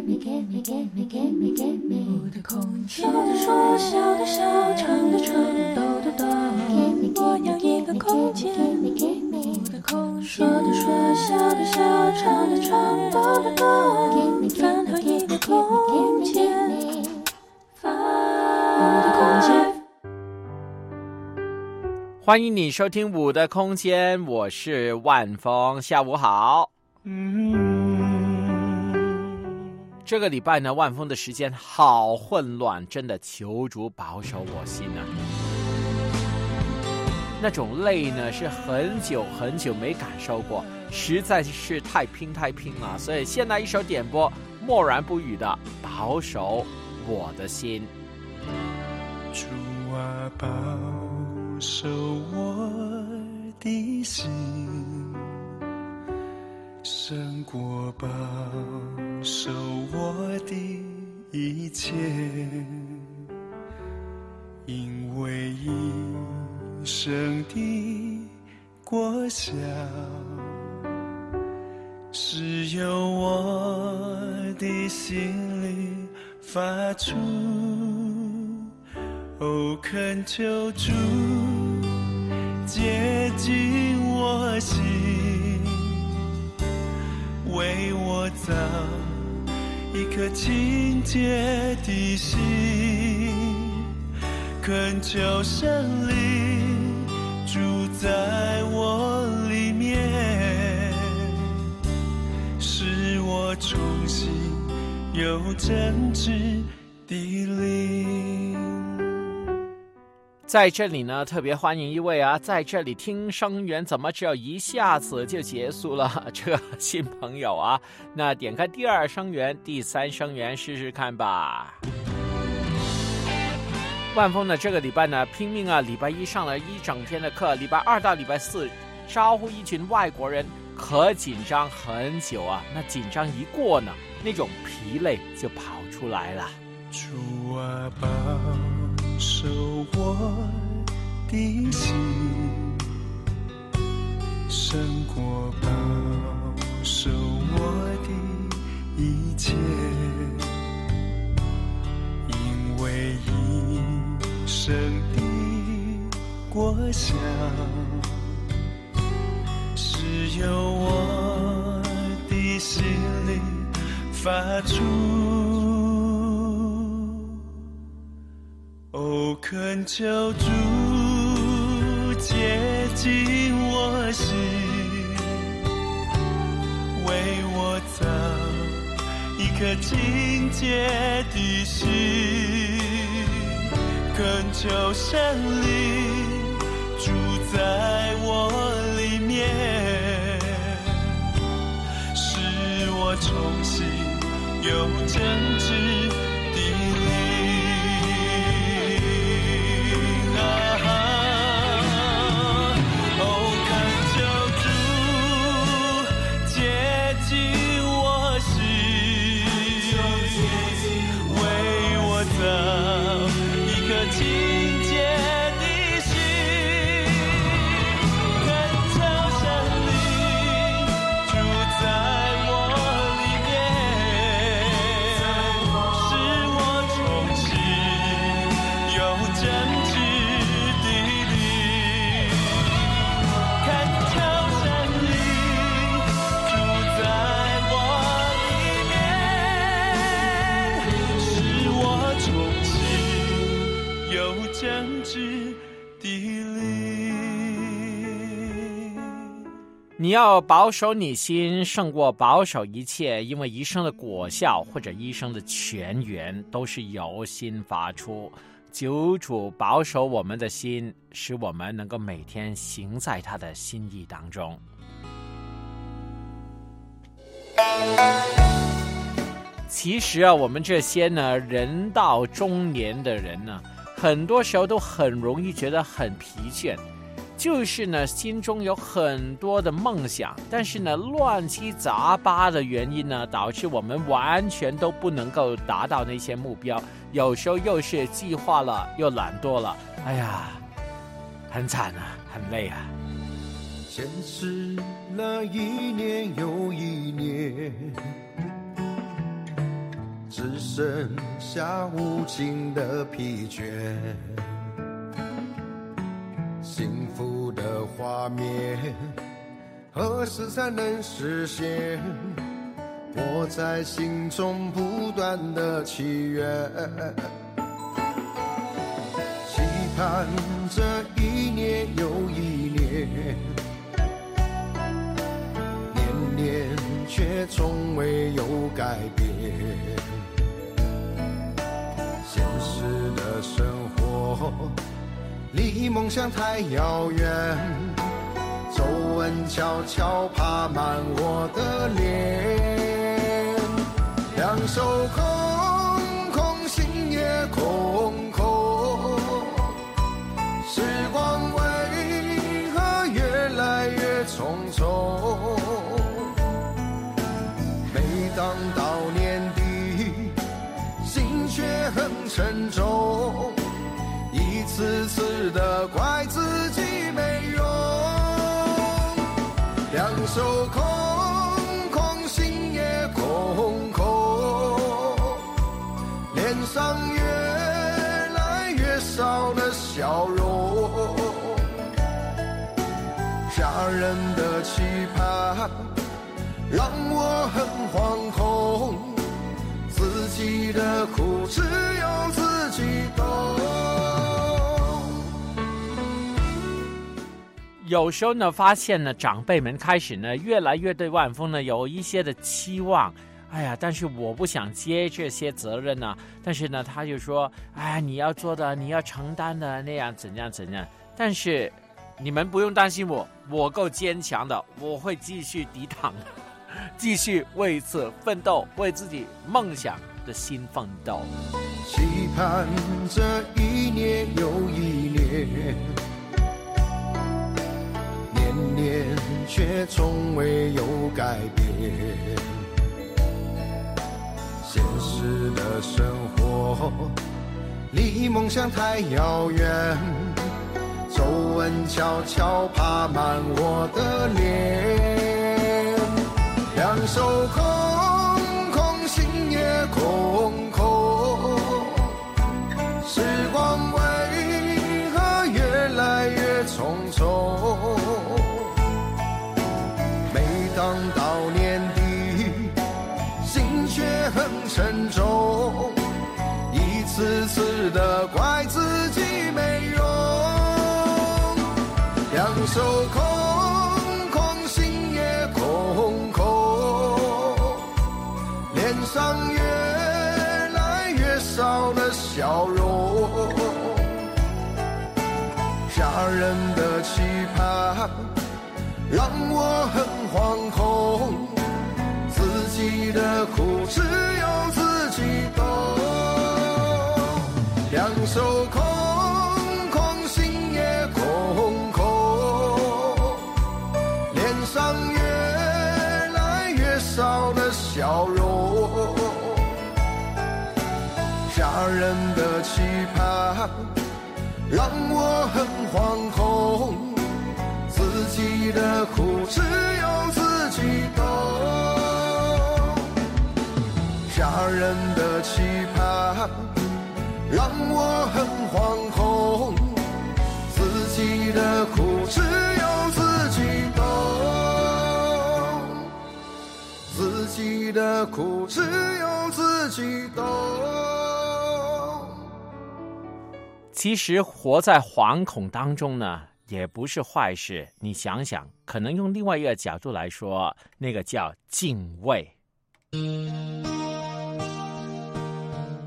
我的空间，说的说，笑的笑，唱的唱，抖的抖。我要一个空间，我的空间，说的说，笑的笑，唱的唱，抖的抖。烦好一个空间，欢迎你收听《五的空间》，我是万峰，下午好。嗯这个礼拜呢，万峰的时间好混乱，真的求主保守我心啊！那种累呢，是很久很久没感受过，实在是太拼太拼了。所以先来一首点播，默然不语的《保守我的心》。主啊，保守我的心。胜过保守我的一切，因为一生的果效是由我的心里发出。哦，恳求主接近我心。为我造一颗清洁的心，恳求圣灵住在我里面，使我重新有真挚的灵。在这里呢，特别欢迎一位啊，在这里听声源怎么只有一下子就结束了？这个新朋友啊，那点开第二声源、第三声源试试看吧。万峰呢，这个礼拜呢拼命啊，礼拜一上了一整天的课，礼拜二到礼拜四招呼一群外国人，可紧张很久啊。那紧张一过呢，那种疲累就跑出来了。主啊，保守我的心，胜过保守我的一切，因为一生的果效是由我的心里发出。哦，恳求主接近我心，为我造一颗清洁的心，恳求神灵住在我里面，使我重新有真挚你要保守你心，胜过保守一切，因为一生的果效或者一生的泉源都是由心发出。九主保守我们的心，使我们能够每天行在他的心意当中。其实啊，我们这些呢，人到中年的人呢，很多时候都很容易觉得很疲倦。就是呢，心中有很多的梦想，但是呢，乱七杂八的原因呢，导致我们完全都不能够达到那些目标。有时候又是计划了，又懒惰了，哎呀，很惨啊，很累啊。现实那一年又一年，只剩下无尽的疲倦。幸福的画面何时才能实现？我在心中不断的祈愿，期盼这一年又一年，年年却从未有改变。现实的生活离梦想太遥远，皱纹悄悄爬满我的脸。两手空空，心也空空，时光为何越来越匆匆？每当到年底，心却很沉重，次次的怪自己没用。两手空空，心也空空。脸上越来越少了笑容，家人的期盼让我很惶恐，自己的苦只有自己懂。有时候呢，发现呢，长辈们开始呢，越来越对万峰呢有一些的期望。哎呀，但是我不想接这些责任呢。但是呢，他就说：“哎，你要做的，你要承担的，那样怎样怎样。”但是你们不用担心我，我够坚强的，我会继续抵挡，继续为此奋斗，为自己梦想的心奋斗。期盼这一年又一年，年却从未有改变。现实的生活离梦想太遥远，皱纹悄悄爬满我的脸，我很惶恐。自己的苦只有自己懂，两手空空，心也空空，脸上越来越少了笑容。家人的期盼让我很惶恐，的苦只有自己懂。家人的期盼让我很惶恐，自己的苦只有自己懂，自己的苦只有自己懂。其实活在惶恐当中呢，也不是坏事。你想想，可能用另外一个角度来说，那个叫敬畏。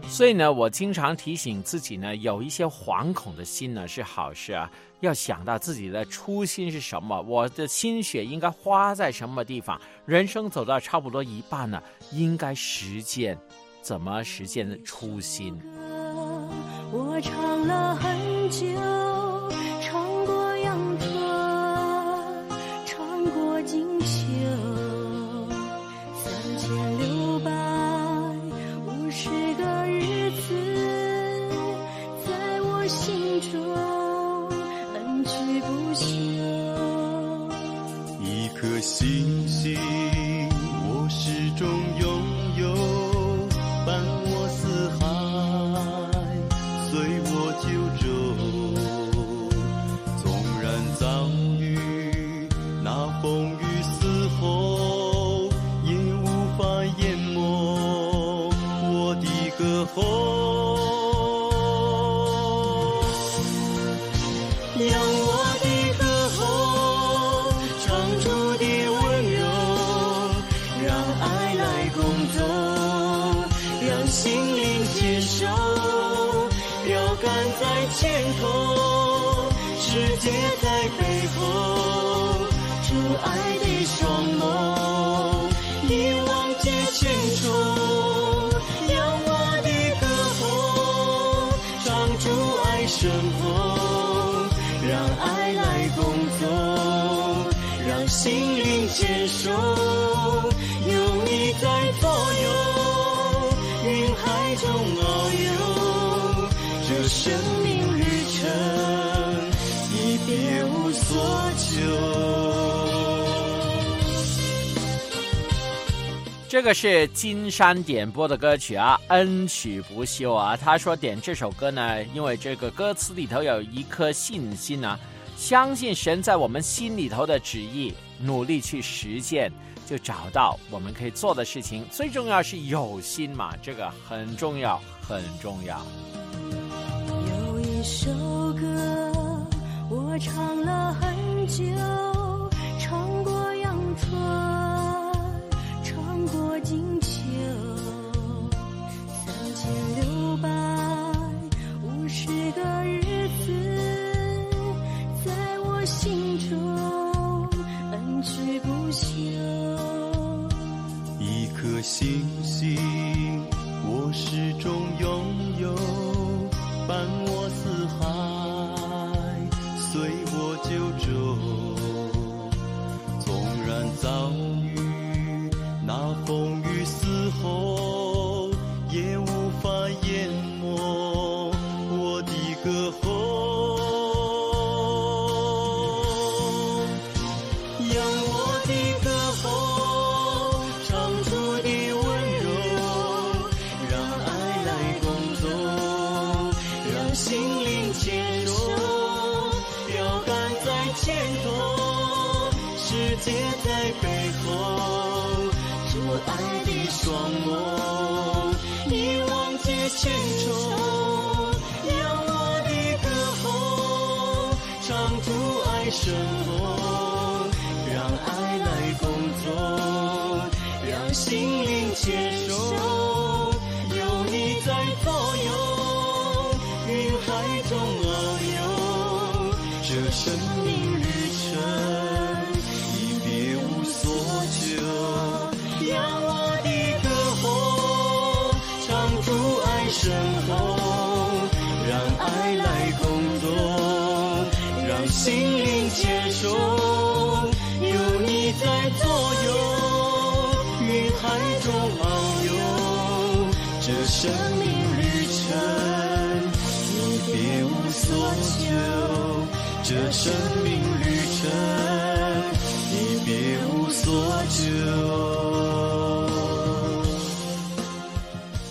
所以呢，我经常提醒自己呢，有一些惶恐的心呢是好事啊。要想到自己的初心是什么，我的心血应该花在什么地方。人生走到差不多一半呢，应该实践，怎么实践初心？我唱了很久，牵手，有你在左右，云海中遨游，这生命旅程已别无所求。这个是金山点播的歌曲啊，恩曲不休啊。他说点这首歌呢，因为这个歌词里头有一颗信心啊，相信神在我们心里头的旨意，努力去实践，就找到我们可以做的事情。最重要是有心嘛，这个很重要，很重要。有一首歌，我唱了很久，唱过阳春，唱过金秋，三千六百五十个日星星，我始终生活，让爱来工作，让心灵接受，生命旅程你别无所求，这生命旅程你别无所求。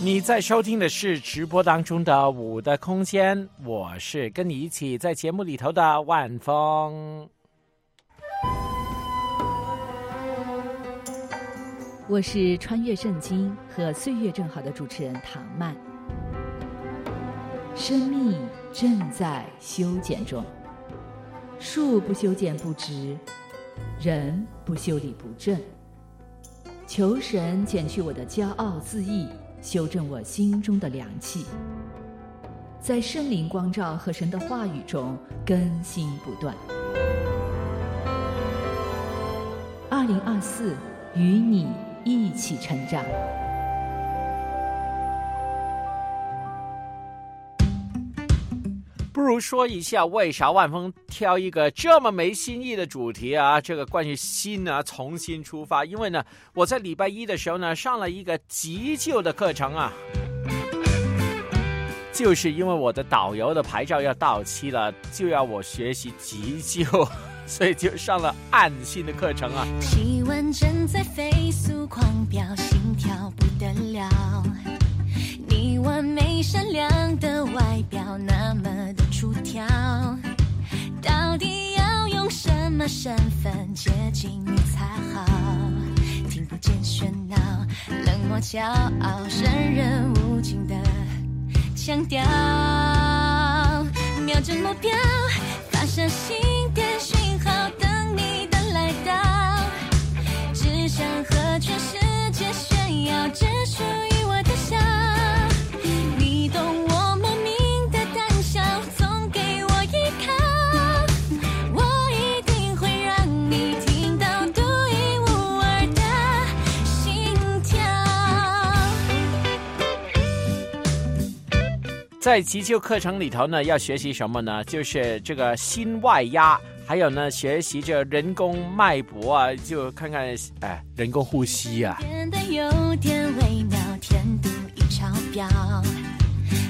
你在收听的是直播当中的《五的空间》，我是跟你一起在节目里头的万峰。我是穿越圣经和岁月正好的主持人唐曼。生命正在修剪中，树不修剪不直，人不修理不正。求神减去我的骄傲自义，修正我心中的凉气，在圣灵光照和神的话语中更新不断。二零二四，与你一起成长。不如说一下为啥万峰挑一个这么没新意的主题啊？这个关于新啊，重新出发。因为呢，我在礼拜一的时候呢，上了一个急救的课程啊，就是因为我的导游的牌照要到期了，就要我学习急救，所以就上了暗信的课程啊。气温正在飞速狂飙，心跳不得了。你完美善良的外表那么的出挑，到底要用什么身份接近你才好？听不见喧闹，冷漠骄傲，生人勿近的腔调，瞄准目标，发射心想和全世界炫耀，只属于我的笑。你懂我莫名的胆小，总给我依靠。我一定会让你听到独一无二的心跳。在急救课程里头呢，要学习什么呢？就是这个心外压，还有呢，学习这人工脉搏啊，就看看哎，人工呼吸啊。变得有点微妙，甜度已超标。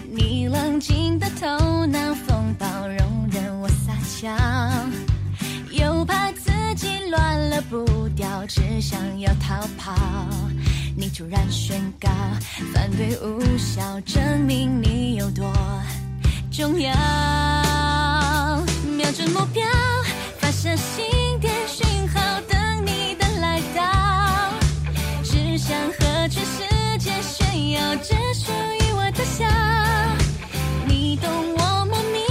你冷静的头脑风暴，容忍我撒娇，又怕自己乱了步调，只想要逃跑。你突然宣告反对无效，证明你有多重要。瞄准目标，发射心电讯号，等你的来到。只想和全世界炫耀，只属于我的笑。你懂我莫名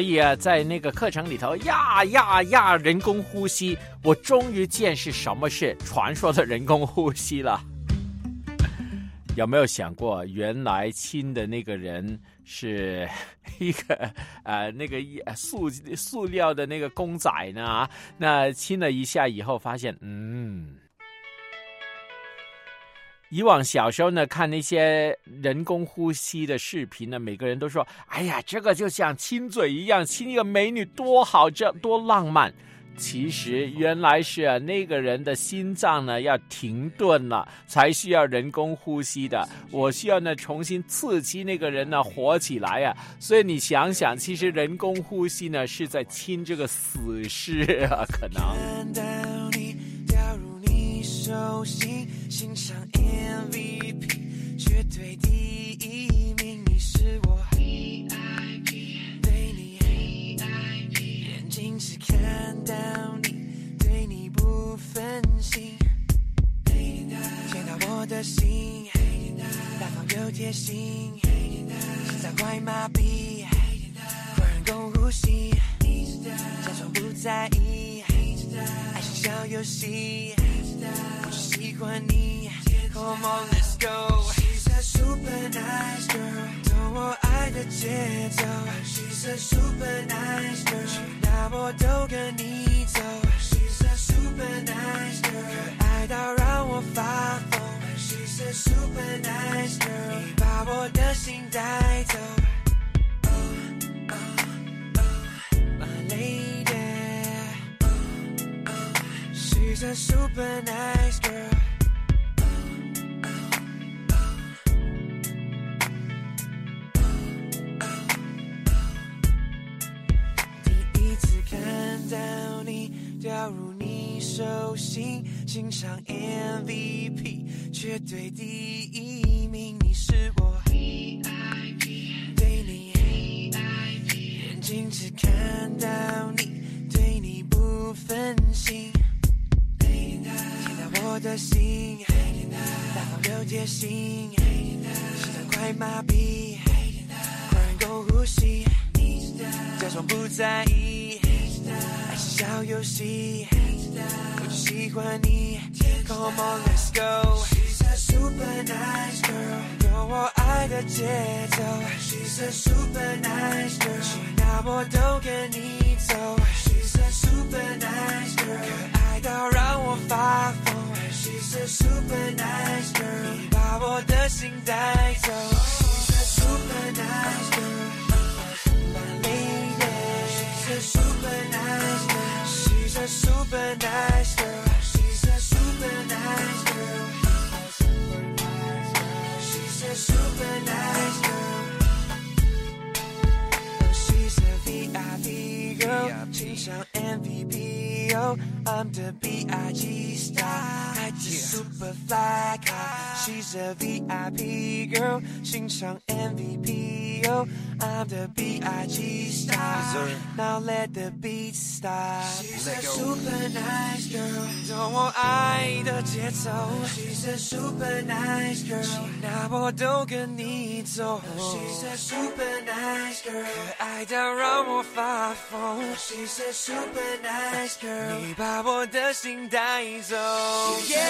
所以啊，在那个课程里头，呀呀呀，人工呼吸，我终于见识什么是传说的人工呼吸了。有没有想过，原来亲的那个人是一个呃那个塑塑料的那个公仔呢？那亲了一下以后，发现嗯。以往小时候呢，看那些人工呼吸的视频呢，每个人都说：“哎呀，这个就像亲嘴一样，亲一个美女多好，这多浪漫。”其实原来是，那个人的心脏呢要停顿了，才需要人工呼吸的。我需要呢重新刺激那个人呢活起来啊。所以你想想，其实人工呼吸呢是在亲这个死尸啊，可能。手心，欣赏 MVP，绝对第一名，你是我。VIP，对你 VIP，眼睛只看到你，对你不分心，见到我的心，大方又贴心，心脏快麻痹，快人工呼吸，假装不在意。爱是小游戏，我喜欢你。Come on, let's go. She's a super nice girl，懂我爱的节奏。She's a super nice girl，那我都跟你走。She's a super nice girl，可爱到让我发疯。She's a super nice girl，你把我的心带走。She's a super nice girl. “第一次看到你掉入你手心，欣赏 MVP，绝对第一名，你是我 VIP，对你 VIP，眼睛只看到你，对你不分心。我的心，大方又贴心，心脏快麻痹，快人工呼吸，假装不在意，爱是小游戏，我只喜欢你。Come on, let's go. She's a super nice girl，有我 She's a super nice girl，去哪我都跟你走。She's a super nice girl，可爱到让我发疯。She's a super nice girl，你把我的心带走。She's a super nice she's a super nice girl. She's a super nice girl. She's a super nice girl。super nice girl. She's VIP Oh, I'm the B.I.G. star. Let the beat start，she's a super nice girl，懂我爱的节奏，she's a super nice girl，去哪我都跟你走，she's a super nice girl，可爱到让我发疯，she's a super nice girl，你把我的心带走，she's a super nice girl，no no，oh yeah，let you go，let you go。Super nice girl, Woo. You be my lady. Super nice girl. She's a super nice girl. Can you be my lady? She's a super nice girl. She's a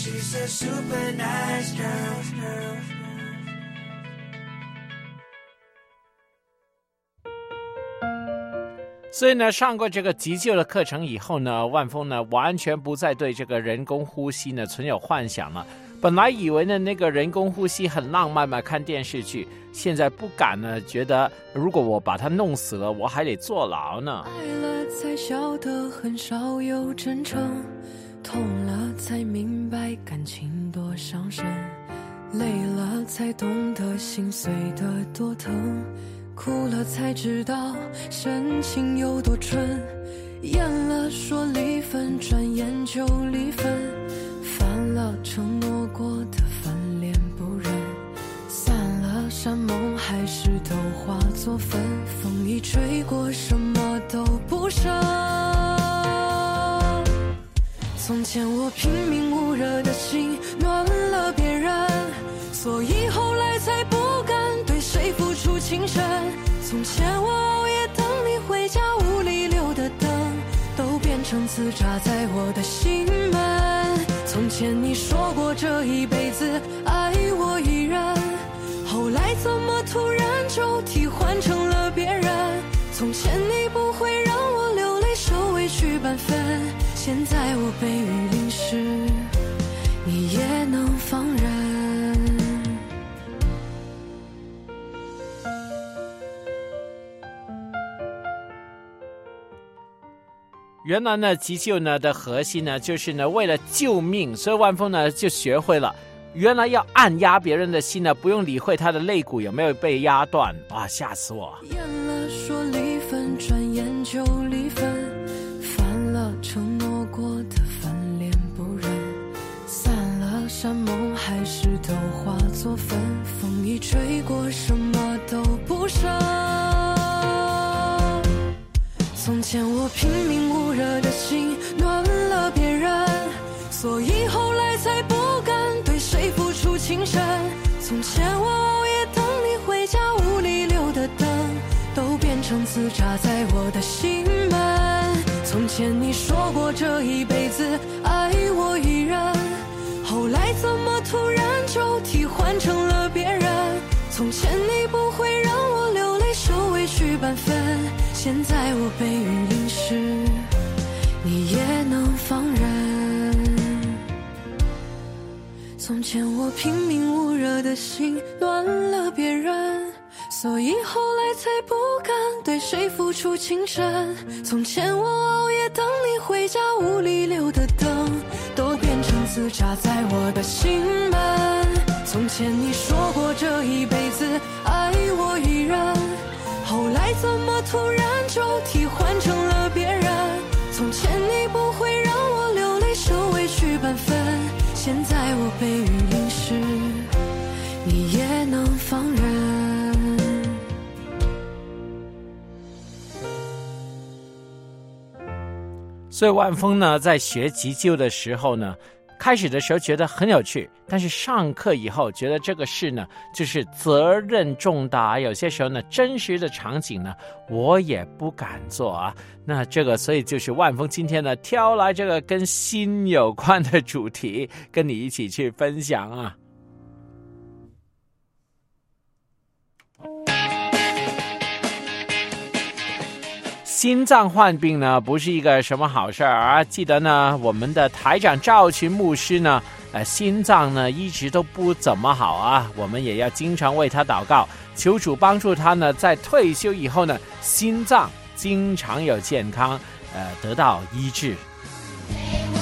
She's a super nice girl. 所以呢，上过这个急救的课程以后呢，万峰呢完全不再对这个人工呼吸呢存有幻想了。本来以为呢那个人工呼吸很浪漫嘛，看电视剧，现在不敢呢，觉得如果我把它弄死了，我还得坐牢呢。爱了才晓得很少有真诚，痛了才明白感情多伤身，累了才懂得心碎的多疼，哭了才知道深情有多纯，厌了说离分，转眼就离分，烦了承诺过的翻脸不认。散了山盟海誓都化作粉，风一吹过，什么都不剩。从前我拼命捂热的心暖了别人，所以后来才不敢对谁付出情深。从前我熬夜等你回家，屋里留的灯都变成刺扎在我的心门。从前你说过这一辈子爱我一人，后来怎么突然就替换成了别人？从前你不会让我流泪受委屈半分，现在我被雨淋湿，你也能放任。原来呢，急救呢的核心呢，就是呢为了救命，所以万峰呢就学会了，原来要按压别人的心呢，不用理会他的肋骨有没有被压断，哇，吓死我！了说前我拼命捂热的心暖了别人，所以后来才不敢对谁付出情深。从前我熬夜等你回家，屋里留的灯都变成刺扎在我的心门。从前你说过这一辈子前我拼命捂热的心暖了别人，所以后来才不敢对谁付出情深。从前我熬夜等你回家，屋里留的灯都变成刺扎在我的心门。从前你说过这一辈子爱我一人，后来怎么突然就替换成了别人？从前你不会让我流泪受委屈半分，现在我被雨淋湿，你也能放任。所以万峰呢，在学急救的时候呢，开始的时候觉得很有趣，但是上课以后觉得这个事呢，就是责任重大，有些时候呢，真实的场景呢，我也不敢做啊。那这个，所以就是万峰今天呢，挑来这个跟心有关的主题，跟你一起去分享啊。心脏患病呢，不是一个什么好事儿啊！记得呢，我们的台长赵群牧师呢，呃，心脏呢一直都不怎么好啊，我们也要经常为他祷告，求主帮助他呢，在退休以后呢，心脏经常有健康，呃，得到医治。给我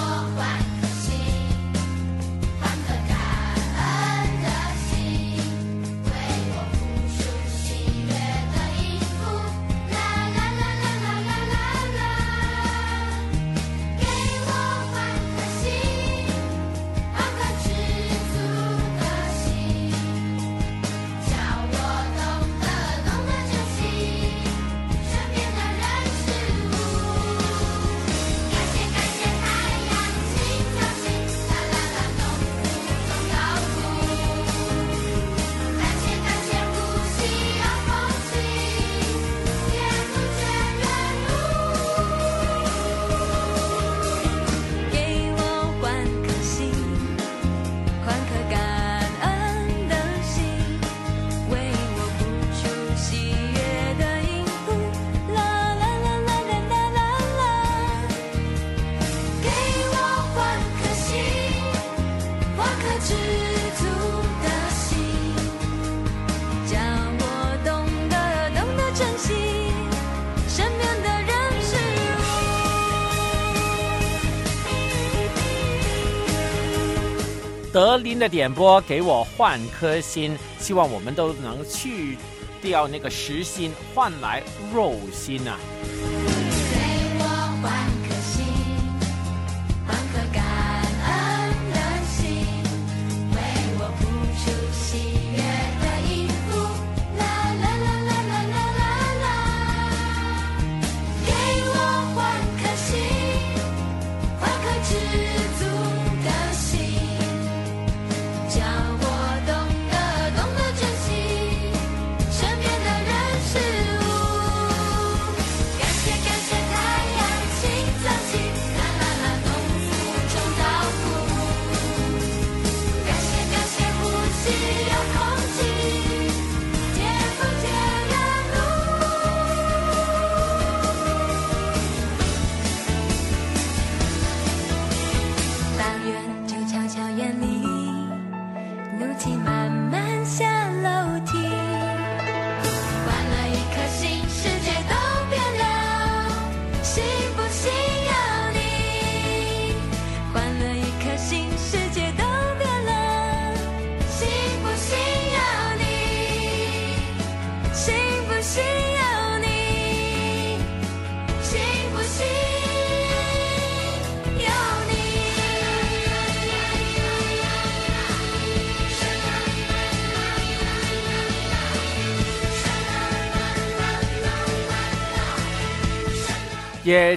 的点播给我换颗心，希望我们都能去掉那个实心，换来肉心啊！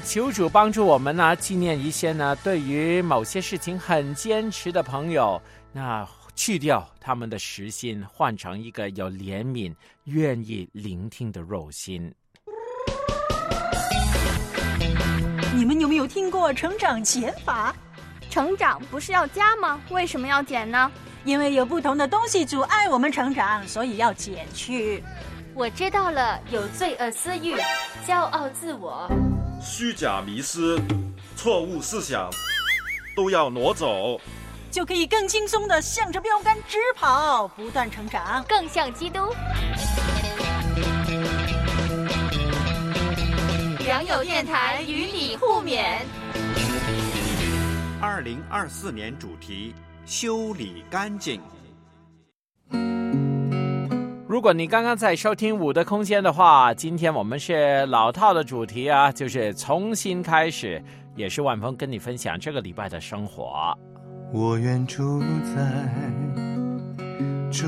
求主帮助我们呢，纪念一些呢对于某些事情很坚持的朋友，那去掉他们的实心，换成一个有怜悯、愿意聆听的肉心。你们有没有听过成长减法？成长不是要加吗？为什么要减呢？因为有不同的东西阻碍我们成长，所以要减去。我知道了，有罪恶私欲、骄傲自我。虚假迷失、错误思想都要挪走。就可以更轻松的向着标杆直跑，不断成长。更像基督。良友电台与你互勉。二零二四年主题：修理干净。如果你刚刚在收听《五的空间》的话，今天我们是老套的主题啊，就是重新开始，也是万峰跟你分享这个礼拜的生活。我愿住在主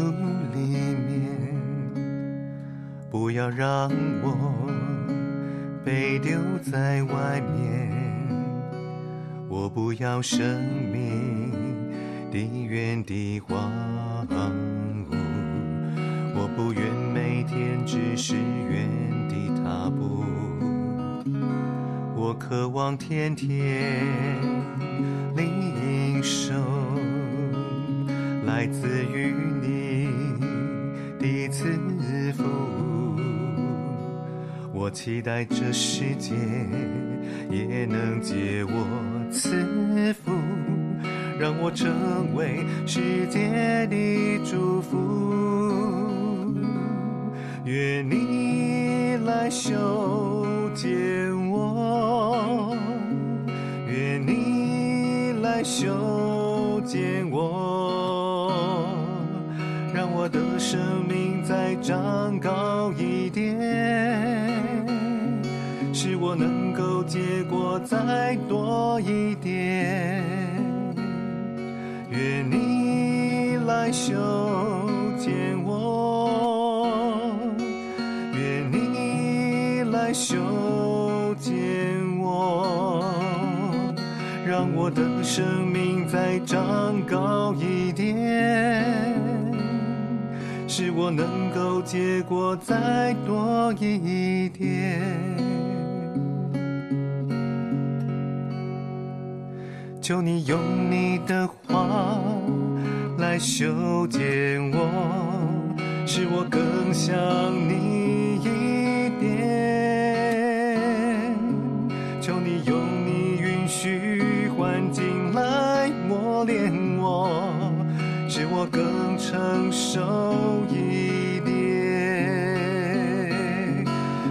里面，不要让我被丢在外面。我不要生命的原地荒，不愿每天只是原地踏步。我渴望天天领受来自于你的赐福。我我期待这世界也能借我赐福，让我成为世界的祝福。愿你来修剪我，愿你来修剪我，让我的生命再长高一点，使我能够结果再多一点。来修剪我，让我的生命再长高一点，使我能够结果再多一点。求你用你的话来修剪我，使我更像你成熟一点。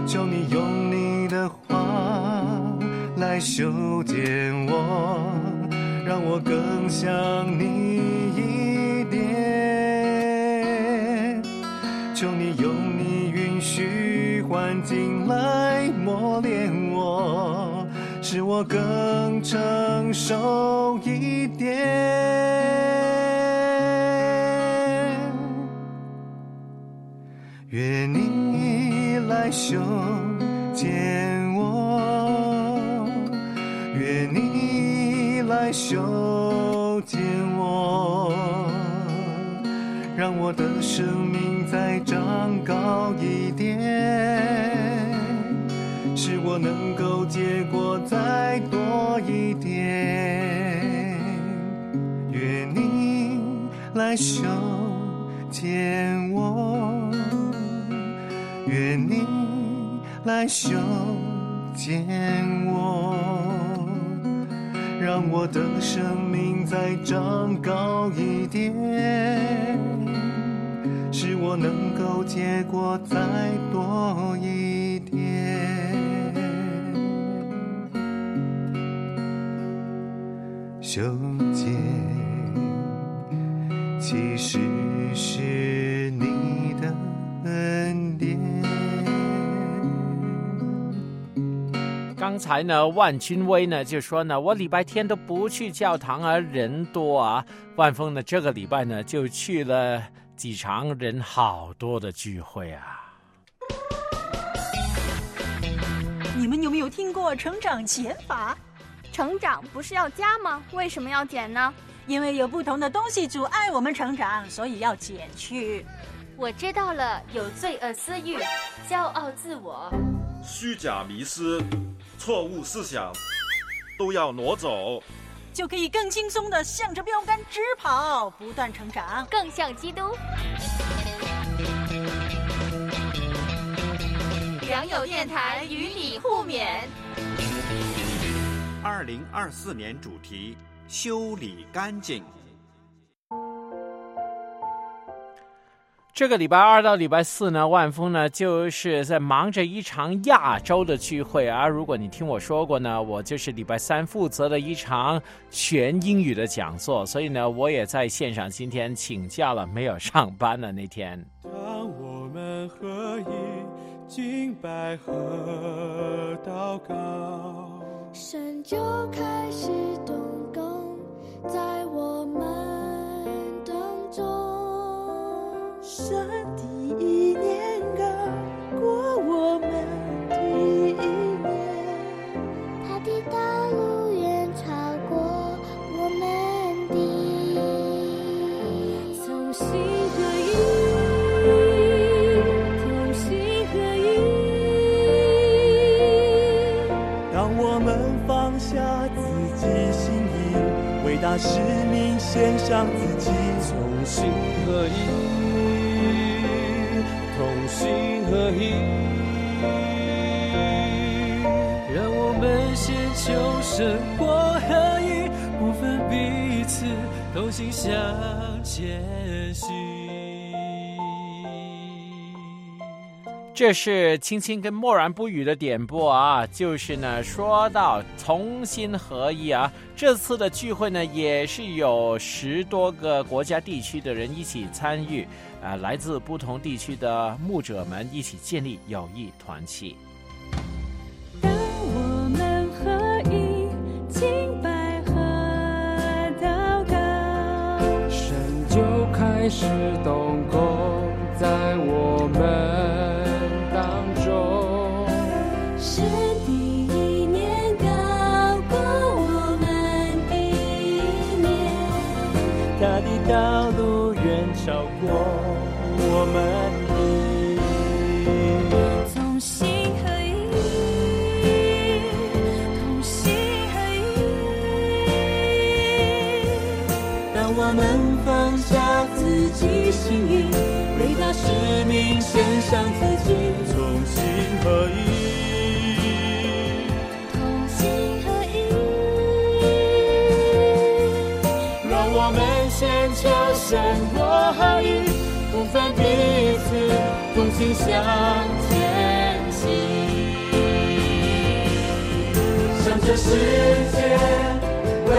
求你用你的话来修剪我。让我更像你一点，求你用你允许环境来磨练我，使我更成熟来修剪我，让我的生命再长高一点，使我能够结果再多一点。愿你来修剪我，愿你来修剪我。让我的生命再长高一点，使我能够结果再多一点。修剪其实是你的恩典。才呢，万君威呢就说呢，我礼拜天都不去教堂啊，人多啊。万峰呢，这个礼拜呢就去了几场人好多的聚会啊。你们有没有听过成长减法？成长不是要加吗？为什么要减呢？因为有不同的东西阻碍我们成长，所以要减去。我知道了，有罪恶私欲、骄傲自我、虚假迷失、错误思想，都要挪走，就可以更轻松的向着标杆直跑，不断成长，更像基督。良友电台与你互勉。二零二四年主题：修理干净。这个礼拜二到礼拜四呢，万峰呢就是在忙着一场亚洲的聚会，而如果你听我说过呢，我就是礼拜三负责的一场全英语的讲座，所以呢，我也在线上今天请假了，没有上班的那天。当我们合一敬拜和祷告，神就开始动工在我们当中。神第一年高过我们第一年，他的道路远超过我们的。同心合一，同心合一。当我们放下自己心意，为大使命献上自己，同心合一。同心合一，让我们先求神活合一，不分彼此，同心向前行。这是青青跟默然不语的点播啊，就是呢，说到同心合一啊，这次的聚会呢，也是有十多个国家地区的人一起参与。啊、来自不同地区的牧者们一起建立友谊团契。当我们合一，敬拜和祷告，神就开始动工在我们心意，为他使命献上自己，同心合一。同心合一，让我们先求生活合一，不分彼此，同心向前行。向这世界为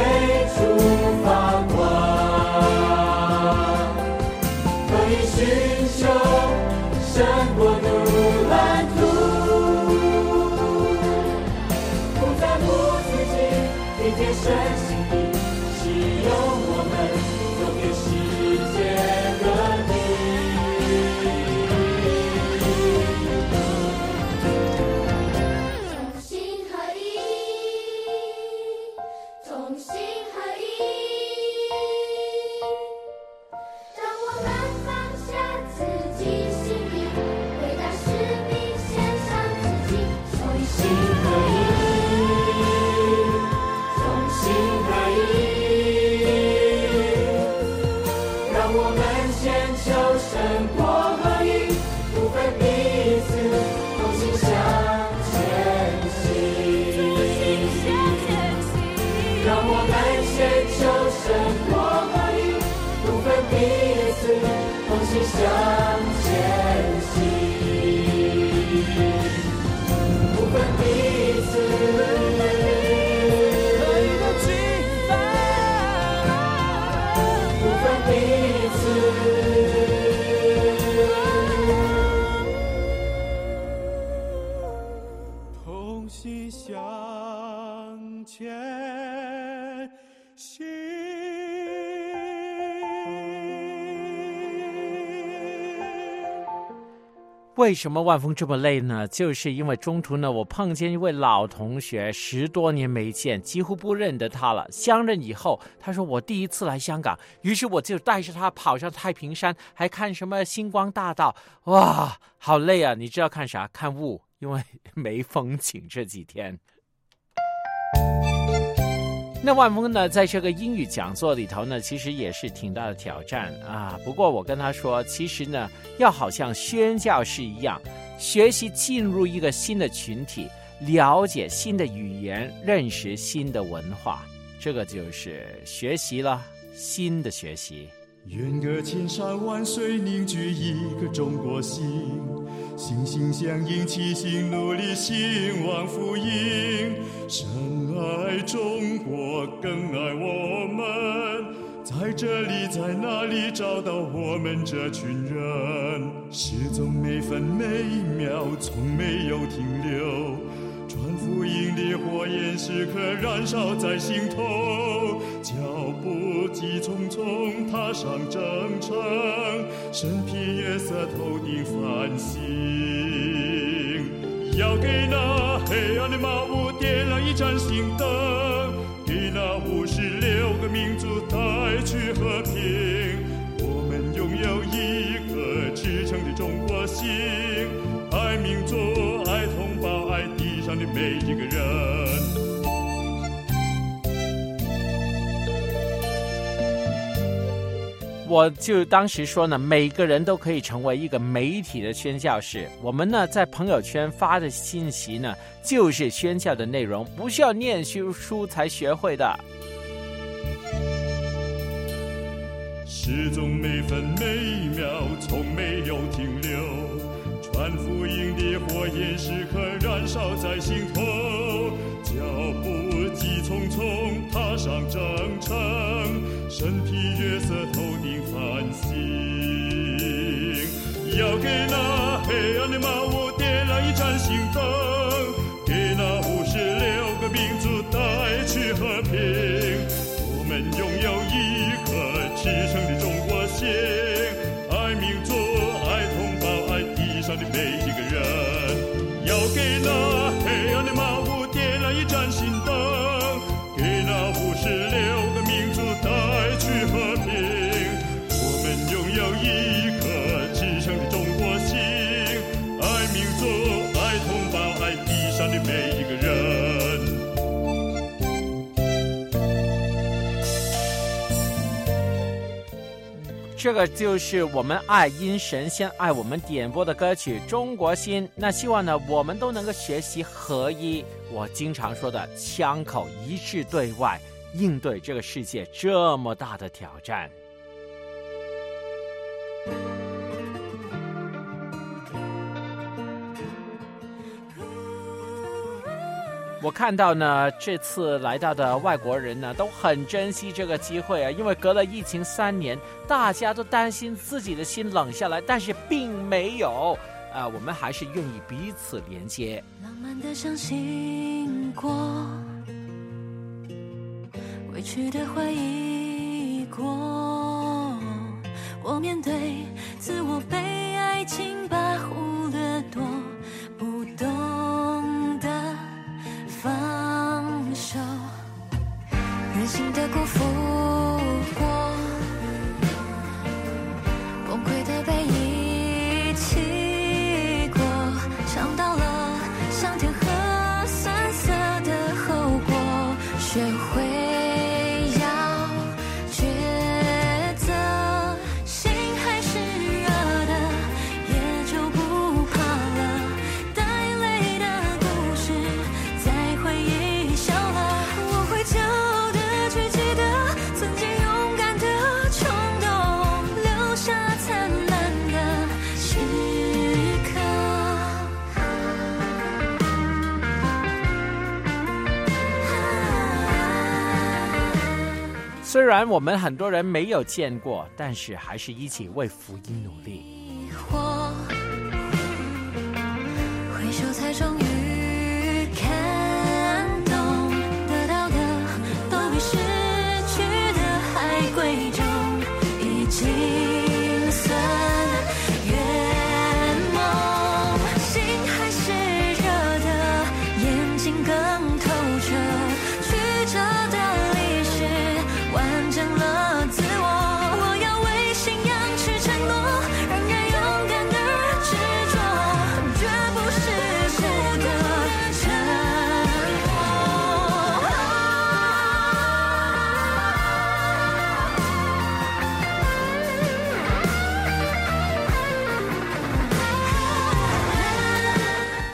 为什么万峰这么累呢？就是因为中途呢，我碰见一位老同学，十多年没见，几乎不认得他了。相认以后，他说我第一次来香港，于是我就带着他跑上太平山，还看什么星光大道，哇，好累啊！你知道看啥？看雾，因为没风景这几天。那万峰呢，在这个英语讲座里头呢，其实也是挺大的挑战啊。不过我跟他说，其实呢，要好像宣教士一样，学习进入一个新的群体，了解新的语言，认识新的文化，这个就是学习了，新的学习。愿个千山万水凝聚一颗中国心，心心相印，齐心努力兴旺福音。深爱中国，更爱我们，在这里，在那里找到我们这群人。始终每分每秒，从没有停留。传福音的火焰时刻燃烧在心头，脚步急匆匆踏上征程，身披月色头顶繁星，要给那黑暗的茅屋点亮一盏心灯，给那五十六个民族带去和平。我们拥有一颗赤诚的中国心，爱民族，每一个人。我就当时说呢，每个人都可以成为一个媒体的宣教士。我们呢，在朋友圈发的信息呢，就是宣教的内容，不需要念书书才学会的。始终每分每秒，从没有停留。传福音的火焰时刻燃烧在心头，脚步急匆匆踏上征程，身披月色头顶繁星。要给那黑暗的茅屋点亮一盏心灯，这个就是我们爱因神仙爱我们点播的歌曲《中国心》。那希望呢，我们都能够学习合一。我经常说的枪口一致对外，应对这个世界这么大的挑战。我看到呢，这次来到的外国人呢，都很珍惜这个机会啊，因为隔了疫情三年，大家都担心自己的心冷下来，但是并没有。啊、我们还是愿意彼此连接。浪漫的相信过，委屈的怀疑过，我面对自我被爱情把忽略多，不懂放手，任性的辜负过，虽然我们很多人没有见过，但是还是一起为福音努力。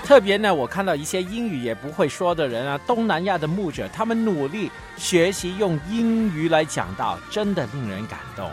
特别呢，我看到一些英语也不会说的人啊，东南亚的牧者，他们努力学习用英语来讲道，真的令人感动。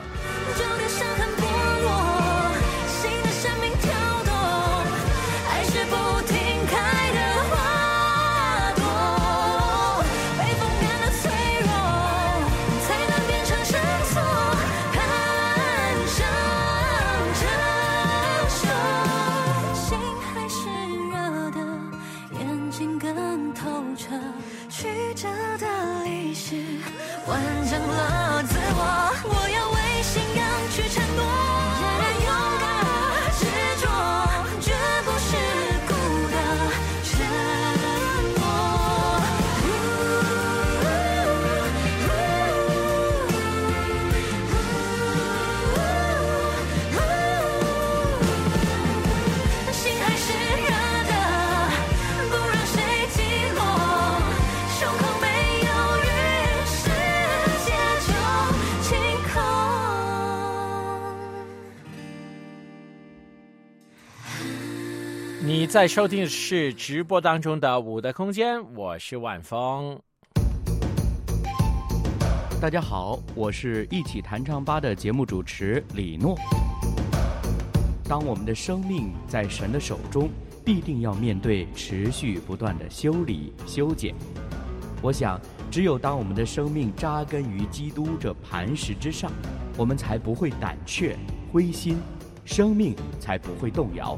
在收听的是直播当中的《五的空间》，我是万峰。大家好，我是一起弹唱吧的节目主持李诺。当我们的生命在神的手中，必定要面对持续不断的修理修剪。我想，只有当我们的生命扎根于基督这磐石之上，我们才不会胆怯灰心，生命才不会动摇。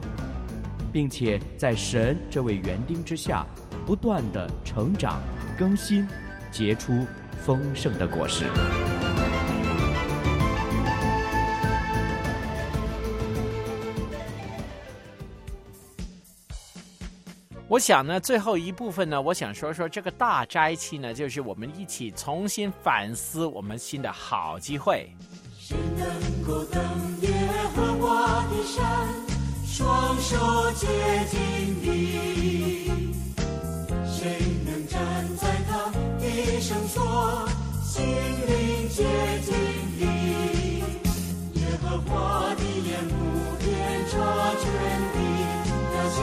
并且在神这位园丁之下，不断的成长、更新，结出丰盛的果实。我想呢，最后一部分呢，我想说说这个大斋期呢，就是我们一起重新反思我们新的好机会。谁能够登耶和华的山，双手接近你？谁能站在他的圣所，心灵接近你？耶和华的眼目遍察全地，要显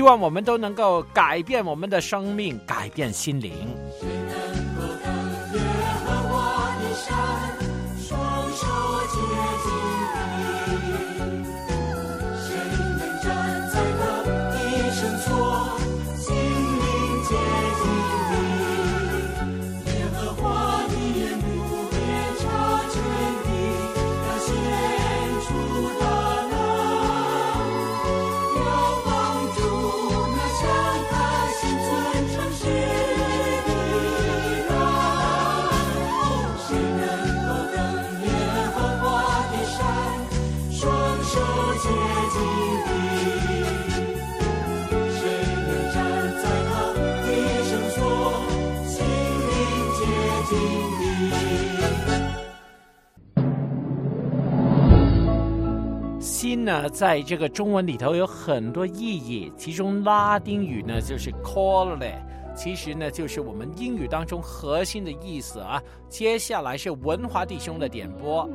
希望我们都能够改变我们的生命，改变心灵。呢，在这个中文里头有很多意义，其中拉丁语呢就是 cole，其实呢就是我们英语当中核心的意思啊。接下来是文华弟兄的点播。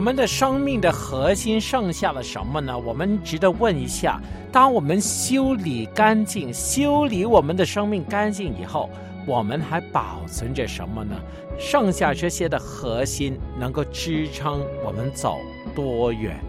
我们的生命的核心剩下了什么呢？我们值得问一下：当我们修理干净、修理我们的生命干净以后，我们还保存着什么呢？剩下这些的核心能够支撑我们走多远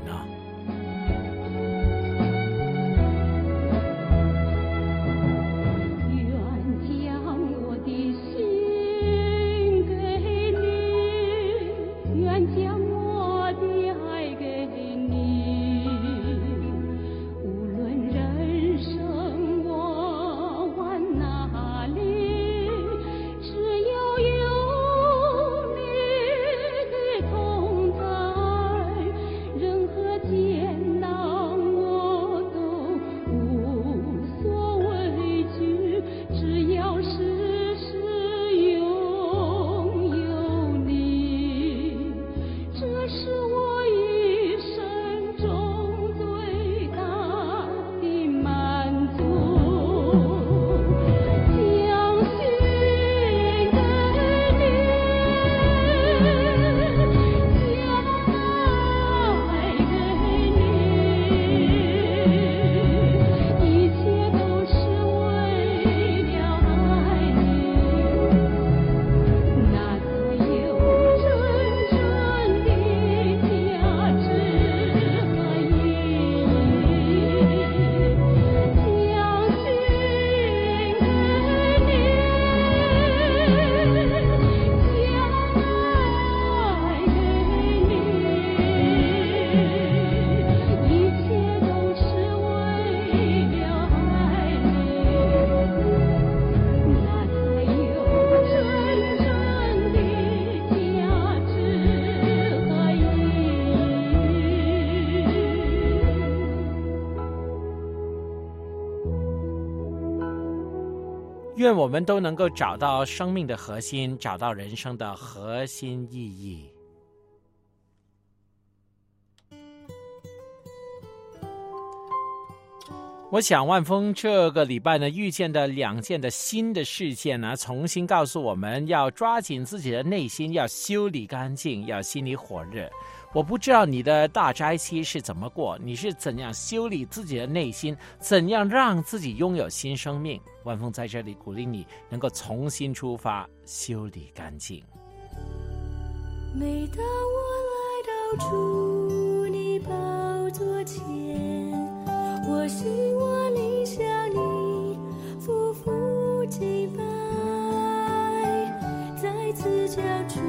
愿我们都能够找到生命的核心，找到人生的核心意义。我想万峰这个礼拜呢遇见的两件的新的事件呢，重新告诉我们要抓紧自己的内心，要修理干净，要心里火热。我不知道你的大斋期是怎么过，你是怎样修理自己的内心，怎样让自己拥有新生命。万峰在这里鼓励你，能够重新出发，修理干净。每当我来到主你宝座前，我希望你向你夫妇敬拜，再次交出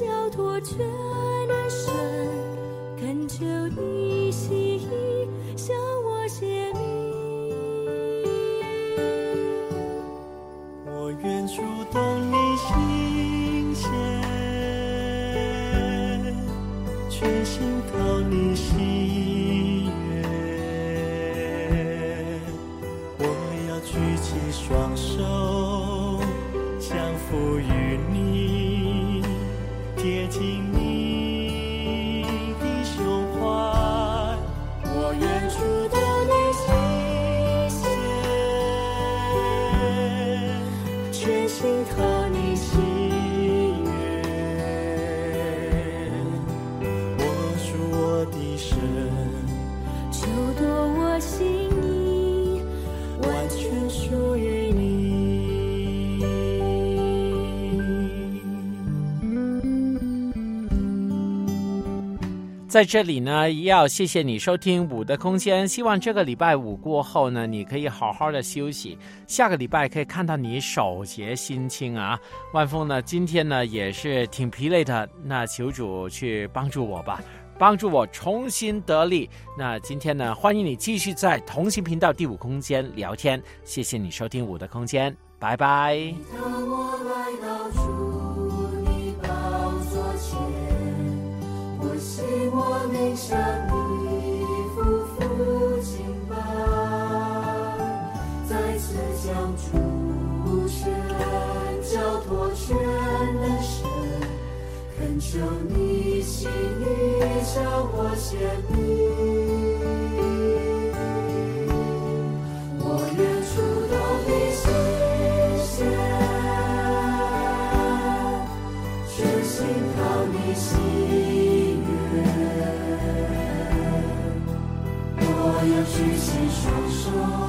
交托全能神，恳求你心意向我显明。我愿主动在这里呢，要谢谢你收听五的空间。希望这个礼拜五过后呢，你可以好好的休息。下个礼拜可以看到你手节心清啊。万峰呢，今天呢也是挺疲累的，那求主去帮助我吧，帮助我重新得力。那今天呢，欢迎你继续在同行频道第五空间聊天。谢谢你收听五的空间，拜拜。向你夫妇敬拜，再次将主权交托全能神，恳求你心意向我显明。双